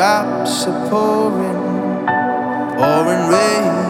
drops are pouring, pouring rain.